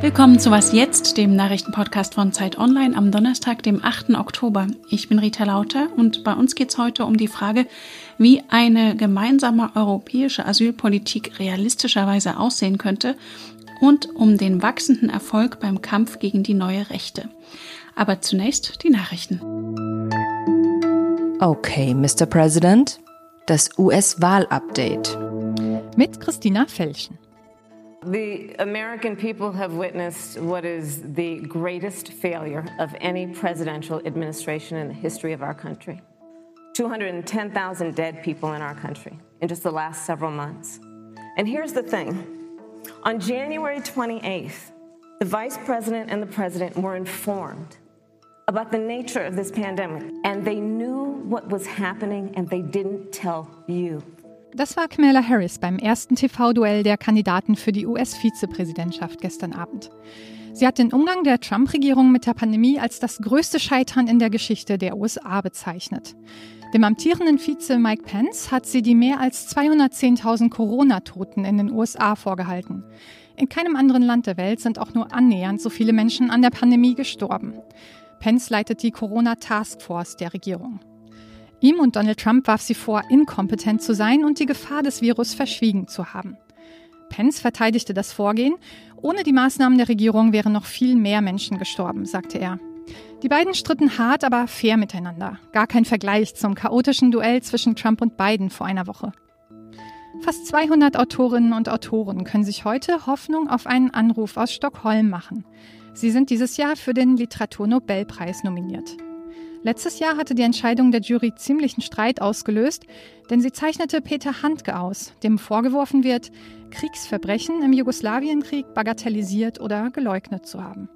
Willkommen zu Was Jetzt, dem Nachrichtenpodcast von Zeit Online am Donnerstag, dem 8. Oktober. Ich bin Rita Lauter und bei uns geht es heute um die Frage, wie eine gemeinsame europäische Asylpolitik realistischerweise aussehen könnte und um den wachsenden Erfolg beim Kampf gegen die neue Rechte. Aber zunächst die Nachrichten. Okay, Mr. President, das US-Wahl-Update. Mit Christina Felschen. The American people have witnessed what is the greatest failure of any presidential administration in the history of our country. 210,000 dead people in our country in just the last several months. And here's the thing on January 28th, the vice president and the president were informed about the nature of this pandemic, and they knew what was happening, and they didn't tell you. Das war Kamala Harris beim ersten TV-Duell der Kandidaten für die US-Vizepräsidentschaft gestern Abend. Sie hat den Umgang der Trump-Regierung mit der Pandemie als das größte Scheitern in der Geschichte der USA bezeichnet. Dem amtierenden Vize Mike Pence hat sie die mehr als 210.000 Corona-Toten in den USA vorgehalten. In keinem anderen Land der Welt sind auch nur annähernd so viele Menschen an der Pandemie gestorben. Pence leitet die Corona Task Force der Regierung. Ihm und Donald Trump warf sie vor, inkompetent zu sein und die Gefahr des Virus verschwiegen zu haben. Pence verteidigte das Vorgehen. Ohne die Maßnahmen der Regierung wären noch viel mehr Menschen gestorben, sagte er. Die beiden stritten hart, aber fair miteinander. Gar kein Vergleich zum chaotischen Duell zwischen Trump und Biden vor einer Woche. Fast 200 Autorinnen und Autoren können sich heute Hoffnung auf einen Anruf aus Stockholm machen. Sie sind dieses Jahr für den Literaturnobelpreis nominiert. Letztes Jahr hatte die Entscheidung der Jury ziemlichen Streit ausgelöst, denn sie zeichnete Peter Handke aus, dem vorgeworfen wird, Kriegsverbrechen im Jugoslawienkrieg bagatellisiert oder geleugnet zu haben.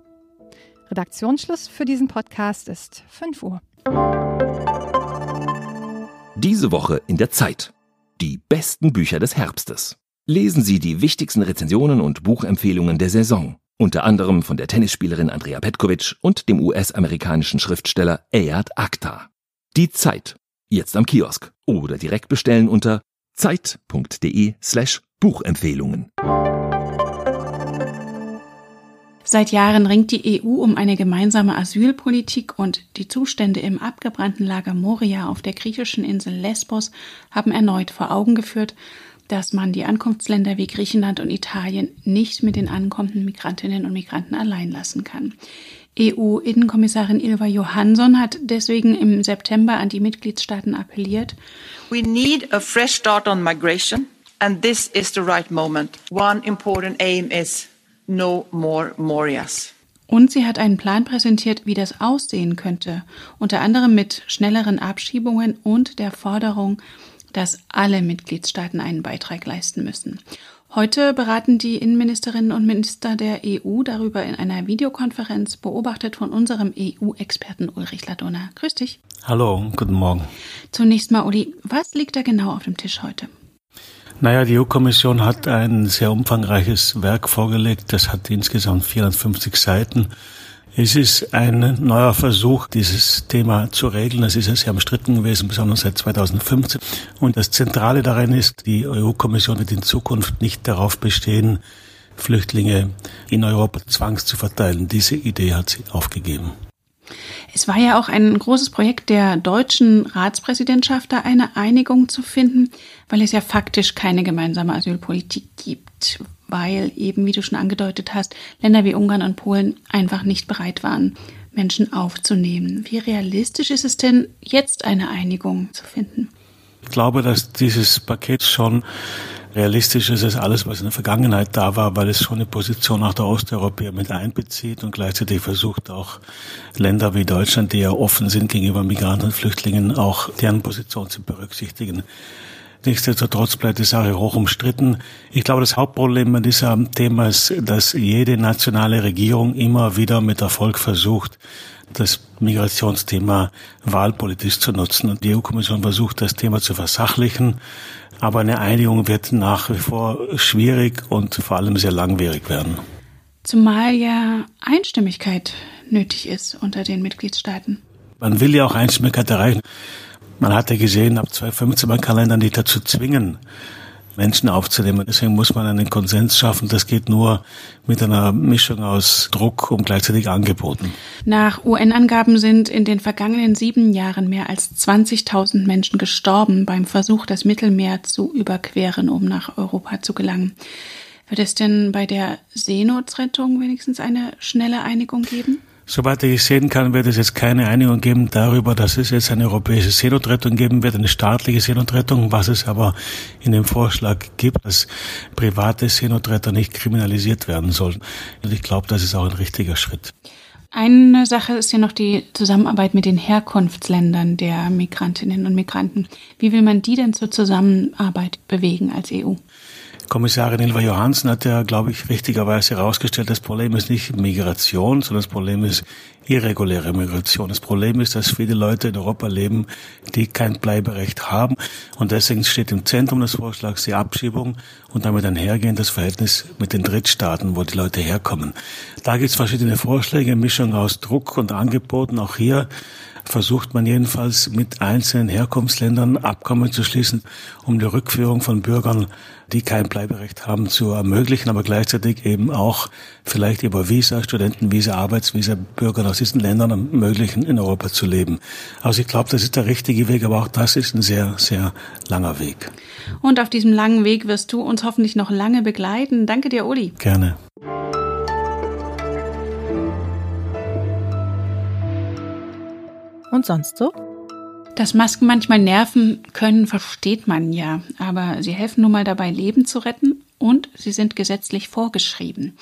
Redaktionsschluss für diesen Podcast ist 5 Uhr. Diese Woche in der Zeit. Die besten Bücher des Herbstes. Lesen Sie die wichtigsten Rezensionen und Buchempfehlungen der Saison. Unter anderem von der Tennisspielerin Andrea Petkovic und dem US-amerikanischen Schriftsteller Ayad Akhtar. Die Zeit. Jetzt am Kiosk oder direkt bestellen unter zeit.de slash Buchempfehlungen. Seit Jahren ringt die EU um eine gemeinsame Asylpolitik und die Zustände im abgebrannten Lager Moria auf der griechischen Insel Lesbos haben erneut vor Augen geführt, dass man die Ankunftsländer wie Griechenland und Italien nicht mit den ankommenden Migrantinnen und Migranten allein lassen kann. EU-Innenkommissarin Ilva Johansson hat deswegen im September an die Mitgliedstaaten appelliert. We need a fresh start on migration, and this is the right moment. One important aim is no more Morias. Und sie hat einen Plan präsentiert, wie das aussehen könnte, unter anderem mit schnelleren Abschiebungen und der Forderung, dass alle Mitgliedstaaten einen Beitrag leisten müssen. Heute beraten die Innenministerinnen und Minister der EU darüber in einer Videokonferenz, beobachtet von unserem EU-Experten Ulrich Ladonna. Grüß dich. Hallo, guten Morgen. Zunächst mal, Uli, was liegt da genau auf dem Tisch heute? Naja, die EU-Kommission hat ein sehr umfangreiches Werk vorgelegt. Das hat insgesamt 450 Seiten. Es ist ein neuer Versuch, dieses Thema zu regeln. Es ist ja sehr umstritten gewesen, besonders seit 2015. Und das Zentrale darin ist, die EU-Kommission wird in Zukunft nicht darauf bestehen, Flüchtlinge in Europa zwangs zu verteilen. Diese Idee hat sie aufgegeben. Es war ja auch ein großes Projekt der deutschen Ratspräsidentschaft, da eine Einigung zu finden, weil es ja faktisch keine gemeinsame Asylpolitik gibt weil eben, wie du schon angedeutet hast, Länder wie Ungarn und Polen einfach nicht bereit waren, Menschen aufzunehmen. Wie realistisch ist es denn, jetzt eine Einigung zu finden? Ich glaube, dass dieses Paket schon realistisch ist als alles, was in der Vergangenheit da war, weil es schon eine Position auch der Osteuropäer mit einbezieht und gleichzeitig versucht auch Länder wie Deutschland, die ja offen sind gegenüber Migranten und Flüchtlingen, auch deren Position zu berücksichtigen. Nichtsdestotrotz bleibt die Sache hoch umstritten. Ich glaube, das Hauptproblem bei diesem Thema ist, dass jede nationale Regierung immer wieder mit Erfolg versucht, das Migrationsthema wahlpolitisch zu nutzen. Und die EU-Kommission versucht, das Thema zu versachlichen. Aber eine Einigung wird nach wie vor schwierig und vor allem sehr langwierig werden. Zumal ja Einstimmigkeit nötig ist unter den Mitgliedstaaten. Man will ja auch Einstimmigkeit erreichen. Man hatte gesehen, ab 2015 man kann Länder nicht dazu zwingen, Menschen aufzunehmen. Deswegen muss man einen Konsens schaffen. Das geht nur mit einer Mischung aus Druck und gleichzeitig Angeboten. Nach UN-Angaben sind in den vergangenen sieben Jahren mehr als 20.000 Menschen gestorben beim Versuch, das Mittelmeer zu überqueren, um nach Europa zu gelangen. Wird es denn bei der Seenotrettung wenigstens eine schnelle Einigung geben? Soweit ich sehen kann, wird es jetzt keine Einigung geben darüber, dass es jetzt eine europäische Seenotrettung geben wird, eine staatliche Seenotrettung, was es aber in dem Vorschlag gibt, dass private Seenotretter nicht kriminalisiert werden sollen. Und ich glaube, das ist auch ein richtiger Schritt. Eine Sache ist ja noch die Zusammenarbeit mit den Herkunftsländern der Migrantinnen und Migranten. Wie will man die denn zur Zusammenarbeit bewegen als EU? Kommissarin Ilva Johansen hat ja, glaube ich, richtigerweise herausgestellt, das Problem ist nicht Migration, sondern das Problem ist irreguläre Migration. Das Problem ist, dass viele Leute in Europa leben, die kein Bleiberecht haben. Und deswegen steht im Zentrum des Vorschlags die Abschiebung und damit einhergehend das Verhältnis mit den Drittstaaten, wo die Leute herkommen. Da gibt es verschiedene Vorschläge, Mischung aus Druck und Angeboten. Auch hier versucht man jedenfalls mit einzelnen Herkunftsländern Abkommen zu schließen, um die Rückführung von Bürgern, die kein Bleiberecht haben, zu ermöglichen, aber gleichzeitig eben auch vielleicht über Visa, Studentenvisa, Arbeitsvisa Bürgern aus diesen Ländern ermöglichen, in Europa zu leben. Also ich glaube, das ist der richtige Weg, aber auch das ist ein sehr, sehr langer Weg. Und auf diesem langen Weg wirst du uns hoffentlich noch lange begleiten. Danke dir, Uli. Gerne. Und sonst so? Dass Masken manchmal nerven können, versteht man ja. Aber sie helfen nun mal dabei, Leben zu retten und sie sind gesetzlich vorgeschrieben.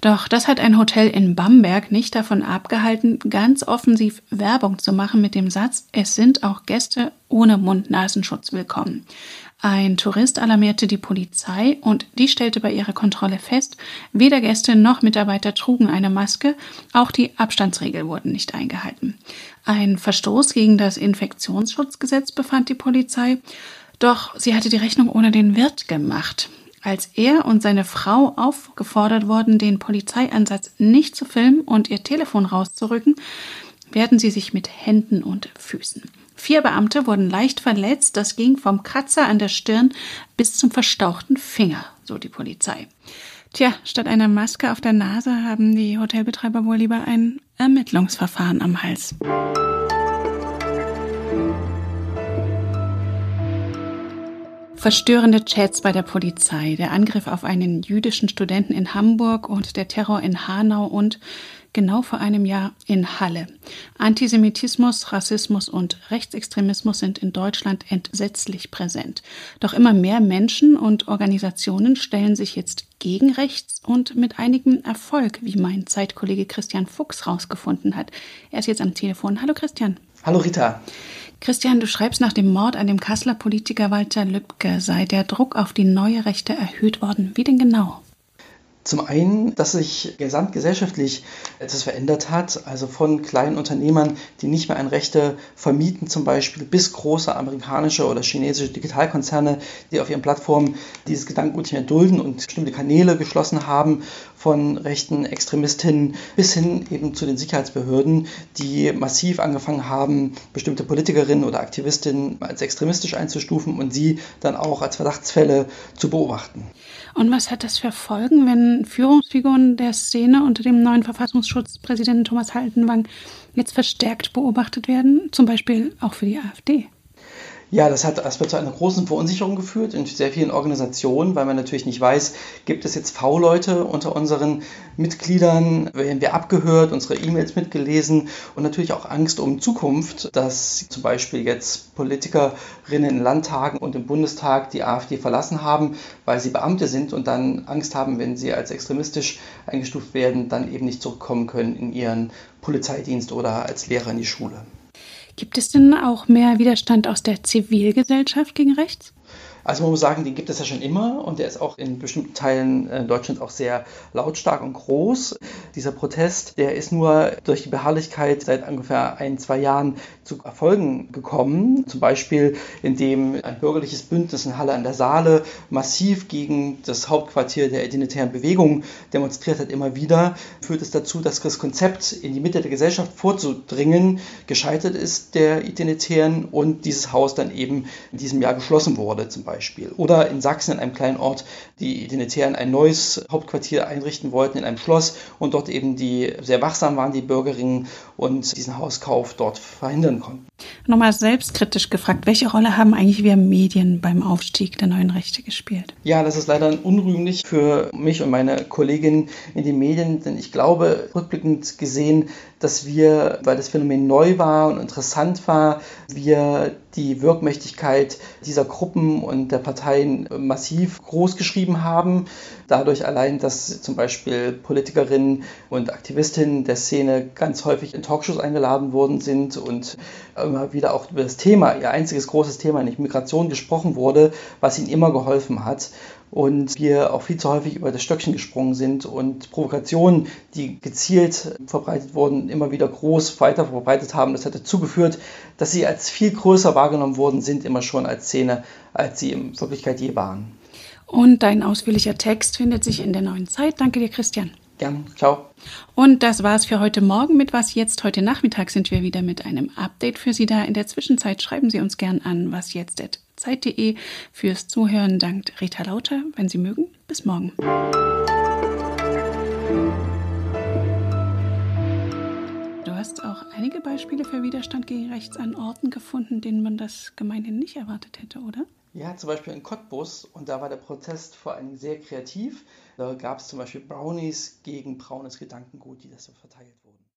Doch das hat ein Hotel in Bamberg nicht davon abgehalten, ganz offensiv Werbung zu machen mit dem Satz, es sind auch Gäste ohne Mund-Nasenschutz willkommen. Ein Tourist alarmierte die Polizei und die stellte bei ihrer Kontrolle fest, weder Gäste noch Mitarbeiter trugen eine Maske, auch die Abstandsregeln wurden nicht eingehalten. Ein Verstoß gegen das Infektionsschutzgesetz befand die Polizei, doch sie hatte die Rechnung ohne den Wirt gemacht. Als er und seine Frau aufgefordert wurden, den Polizeieinsatz nicht zu filmen und ihr Telefon rauszurücken, wehrten sie sich mit Händen und Füßen. Vier Beamte wurden leicht verletzt. Das ging vom Kratzer an der Stirn bis zum verstauchten Finger, so die Polizei. Tja, statt einer Maske auf der Nase haben die Hotelbetreiber wohl lieber ein Ermittlungsverfahren am Hals. Verstörende Chats bei der Polizei, der Angriff auf einen jüdischen Studenten in Hamburg und der Terror in Hanau und genau vor einem Jahr in Halle. Antisemitismus, Rassismus und Rechtsextremismus sind in Deutschland entsetzlich präsent. Doch immer mehr Menschen und Organisationen stellen sich jetzt gegen rechts und mit einigem Erfolg, wie mein Zeitkollege Christian Fuchs herausgefunden hat. Er ist jetzt am Telefon. Hallo Christian. Hallo Rita. Christian, du schreibst nach dem Mord an dem Kasseler Politiker Walter Lübcke sei der Druck auf die neue Rechte erhöht worden. Wie denn genau? Zum einen, dass sich gesamtgesellschaftlich etwas verändert hat, also von kleinen Unternehmern, die nicht mehr an Rechte vermieten, zum Beispiel, bis große amerikanische oder chinesische Digitalkonzerne, die auf ihren Plattformen dieses Gedankengut nicht mehr dulden und bestimmte Kanäle geschlossen haben, von rechten Extremistinnen bis hin eben zu den Sicherheitsbehörden, die massiv angefangen haben, bestimmte Politikerinnen oder Aktivistinnen als extremistisch einzustufen und sie dann auch als Verdachtsfälle zu beobachten. Und was hat das für Folgen, wenn Führungsfiguren der Szene unter dem neuen Verfassungsschutzpräsidenten Thomas Haltenwang jetzt verstärkt beobachtet werden, zum Beispiel auch für die AfD? Ja, das hat erstmal zu einer großen Verunsicherung geführt in sehr vielen Organisationen, weil man natürlich nicht weiß, gibt es jetzt V-Leute unter unseren Mitgliedern, werden wir abgehört, unsere E-Mails mitgelesen? Und natürlich auch Angst um Zukunft, dass zum Beispiel jetzt Politikerinnen in Landtagen und im Bundestag die AfD verlassen haben, weil sie Beamte sind und dann Angst haben, wenn sie als extremistisch eingestuft werden, dann eben nicht zurückkommen können in ihren Polizeidienst oder als Lehrer in die Schule. Gibt es denn auch mehr Widerstand aus der Zivilgesellschaft gegen rechts? Also man muss sagen, den gibt es ja schon immer und der ist auch in bestimmten Teilen äh, Deutschlands auch sehr lautstark und groß. Dieser Protest, der ist nur durch die Beharrlichkeit seit ungefähr ein, zwei Jahren zu Erfolgen gekommen. Zum Beispiel, indem ein bürgerliches Bündnis in Halle an der Saale massiv gegen das Hauptquartier der identitären Bewegung demonstriert hat, immer wieder, führt es dazu, dass das Konzept in die Mitte der Gesellschaft vorzudringen gescheitert ist, der Identitären und dieses Haus dann eben in diesem Jahr geschlossen wurde zum Beispiel. Beispiel. Oder in Sachsen, in einem kleinen Ort, die Identitären ein neues Hauptquartier einrichten wollten in einem Schloss und dort eben die sehr wachsam waren, die Bürgerinnen und diesen Hauskauf dort verhindern konnten. Nochmal selbstkritisch gefragt, welche Rolle haben eigentlich wir Medien beim Aufstieg der neuen Rechte gespielt? Ja, das ist leider unrühmlich für mich und meine Kolleginnen in den Medien, denn ich glaube, rückblickend gesehen, dass wir, weil das Phänomen neu war und interessant war, wir die Wirkmächtigkeit dieser Gruppen und der Parteien massiv groß geschrieben haben. Dadurch allein, dass zum Beispiel Politikerinnen und Aktivistinnen der Szene ganz häufig in Talkshows eingeladen worden sind und immer wieder auch über das Thema, ihr einziges großes Thema, nämlich Migration, gesprochen wurde, was ihnen immer geholfen hat und wir auch viel zu häufig über das Stöckchen gesprungen sind und Provokationen, die gezielt verbreitet wurden, immer wieder groß weiter verbreitet haben. Das hat dazu geführt, dass sie als viel größer wahrgenommen worden sind, immer schon als Szene, als sie in Wirklichkeit je waren. Und dein ausführlicher Text findet sich in der neuen Zeit. Danke dir, Christian. Gern, ciao. Und das war's für heute Morgen mit Was jetzt. Heute Nachmittag sind wir wieder mit einem Update für Sie da. In der Zwischenzeit schreiben Sie uns gern an wasjetzt.zeit.de. Fürs Zuhören dankt Rita Lauter. Wenn Sie mögen, bis morgen. Du hast auch einige Beispiele für Widerstand gegen Rechts an Orten gefunden, denen man das gemeinhin nicht erwartet hätte, oder? Ja, zum Beispiel in Cottbus. Und da war der Protest vor allem sehr kreativ. Da gab es zum Beispiel Brownies gegen braunes Gedankengut, die das so verteilt wurden.